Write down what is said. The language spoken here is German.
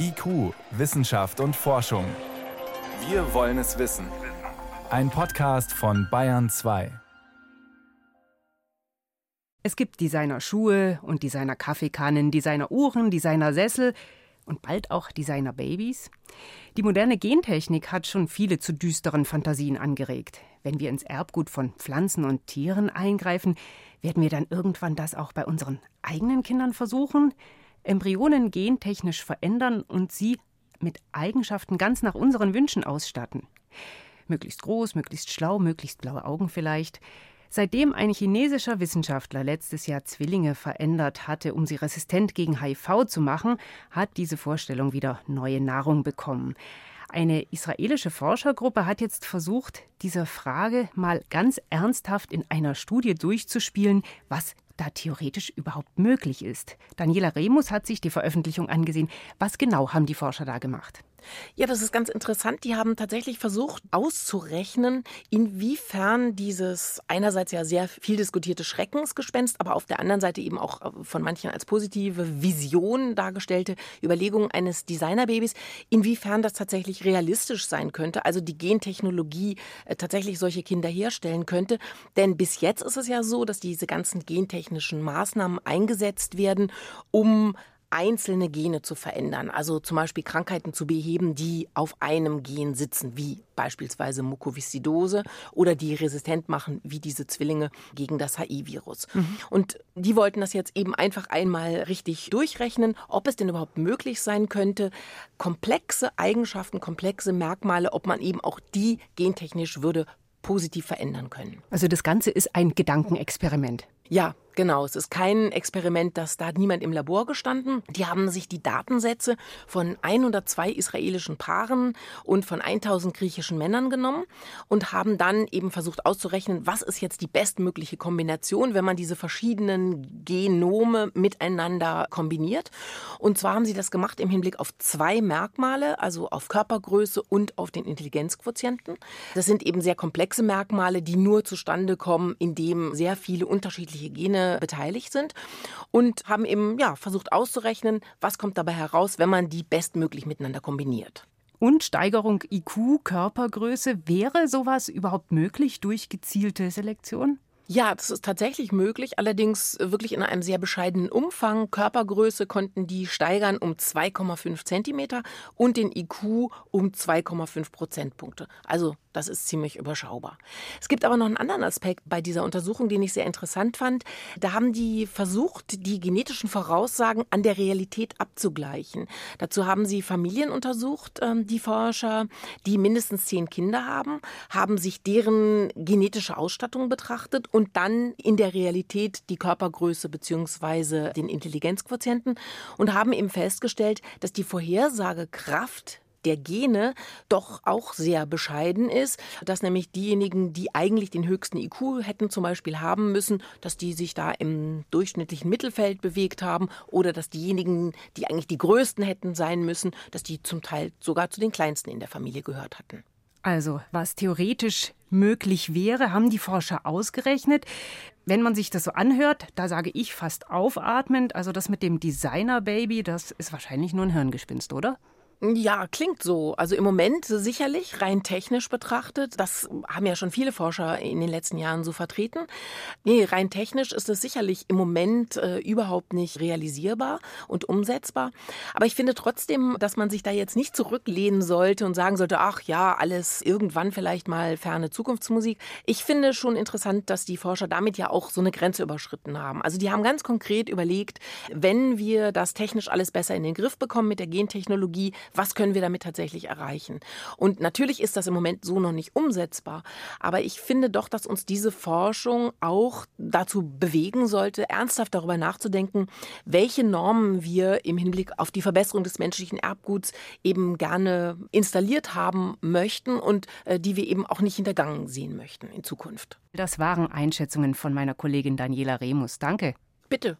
IQ, Wissenschaft und Forschung. Wir wollen es wissen. Ein Podcast von Bayern 2. Es gibt Designer-Schuhe und Designer-Kaffeekannen, Designer-Uhren, Designer-Sessel und bald auch Designer-Babys. Die moderne Gentechnik hat schon viele zu düsteren Fantasien angeregt. Wenn wir ins Erbgut von Pflanzen und Tieren eingreifen, werden wir dann irgendwann das auch bei unseren eigenen Kindern versuchen? Embryonen gentechnisch verändern und sie mit Eigenschaften ganz nach unseren Wünschen ausstatten. Möglichst groß, möglichst schlau, möglichst blaue Augen vielleicht. Seitdem ein chinesischer Wissenschaftler letztes Jahr Zwillinge verändert hatte, um sie resistent gegen HIV zu machen, hat diese Vorstellung wieder neue Nahrung bekommen. Eine israelische Forschergruppe hat jetzt versucht, dieser Frage mal ganz ernsthaft in einer Studie durchzuspielen, was da theoretisch überhaupt möglich ist. Daniela Remus hat sich die Veröffentlichung angesehen. Was genau haben die Forscher da gemacht? Ja, das ist ganz interessant. Die haben tatsächlich versucht auszurechnen, inwiefern dieses einerseits ja sehr viel diskutierte Schreckensgespenst, aber auf der anderen Seite eben auch äh, von manchen als positive Vision dargestellte Überlegung eines Designerbabys, inwiefern das tatsächlich realistisch sein könnte, also die Gentechnologie äh, tatsächlich solche Kinder herstellen könnte. Denn bis jetzt ist es ja so, dass diese ganzen gentechnischen Maßnahmen eingesetzt werden, um einzelne Gene zu verändern, also zum Beispiel Krankheiten zu beheben, die auf einem Gen sitzen, wie beispielsweise Mukoviszidose oder die resistent machen, wie diese Zwillinge gegen das HIV-Virus. Mhm. Und die wollten das jetzt eben einfach einmal richtig durchrechnen, ob es denn überhaupt möglich sein könnte, komplexe Eigenschaften, komplexe Merkmale, ob man eben auch die gentechnisch würde positiv verändern können. Also das Ganze ist ein Gedankenexperiment. Ja, Genau, es ist kein Experiment, das da hat niemand im Labor gestanden. Die haben sich die Datensätze von 102 israelischen Paaren und von 1000 griechischen Männern genommen und haben dann eben versucht auszurechnen, was ist jetzt die bestmögliche Kombination, wenn man diese verschiedenen Genome miteinander kombiniert. Und zwar haben sie das gemacht im Hinblick auf zwei Merkmale, also auf Körpergröße und auf den Intelligenzquotienten. Das sind eben sehr komplexe Merkmale, die nur zustande kommen, indem sehr viele unterschiedliche Gene beteiligt sind und haben eben ja, versucht auszurechnen, was kommt dabei heraus, wenn man die bestmöglich miteinander kombiniert. Und Steigerung IQ, Körpergröße, wäre sowas überhaupt möglich durch gezielte Selektion? Ja, das ist tatsächlich möglich, allerdings wirklich in einem sehr bescheidenen Umfang. Körpergröße konnten die steigern um 2,5 Zentimeter und den IQ um 2,5 Prozentpunkte. Also das ist ziemlich überschaubar. Es gibt aber noch einen anderen Aspekt bei dieser Untersuchung, den ich sehr interessant fand. Da haben die versucht, die genetischen Voraussagen an der Realität abzugleichen. Dazu haben sie Familien untersucht, ähm, die Forscher, die mindestens zehn Kinder haben, haben sich deren genetische Ausstattung betrachtet und dann in der Realität die Körpergröße bzw. den Intelligenzquotienten und haben eben festgestellt, dass die Vorhersagekraft der Gene doch auch sehr bescheiden ist, dass nämlich diejenigen, die eigentlich den höchsten IQ hätten zum Beispiel haben müssen, dass die sich da im durchschnittlichen Mittelfeld bewegt haben oder dass diejenigen, die eigentlich die größten hätten sein müssen, dass die zum Teil sogar zu den kleinsten in der Familie gehört hatten. Also, was theoretisch möglich wäre, haben die Forscher ausgerechnet. Wenn man sich das so anhört, da sage ich fast aufatmend, also das mit dem Designer-Baby, das ist wahrscheinlich nur ein Hirngespinst, oder? Ja, klingt so. Also im Moment sicherlich rein technisch betrachtet. Das haben ja schon viele Forscher in den letzten Jahren so vertreten. Nee, rein technisch ist es sicherlich im Moment äh, überhaupt nicht realisierbar und umsetzbar. Aber ich finde trotzdem, dass man sich da jetzt nicht zurücklehnen sollte und sagen sollte, ach ja, alles irgendwann vielleicht mal ferne Zukunftsmusik. Ich finde schon interessant, dass die Forscher damit ja auch so eine Grenze überschritten haben. Also die haben ganz konkret überlegt, wenn wir das technisch alles besser in den Griff bekommen mit der Gentechnologie, was können wir damit tatsächlich erreichen? Und natürlich ist das im Moment so noch nicht umsetzbar, aber ich finde doch, dass uns diese Forschung auch dazu bewegen sollte, ernsthaft darüber nachzudenken, welche Normen wir im Hinblick auf die Verbesserung des menschlichen Erbguts eben gerne installiert haben möchten und äh, die wir eben auch nicht hintergangen sehen möchten in Zukunft. Das waren Einschätzungen von meiner Kollegin Daniela Remus. Danke. Bitte.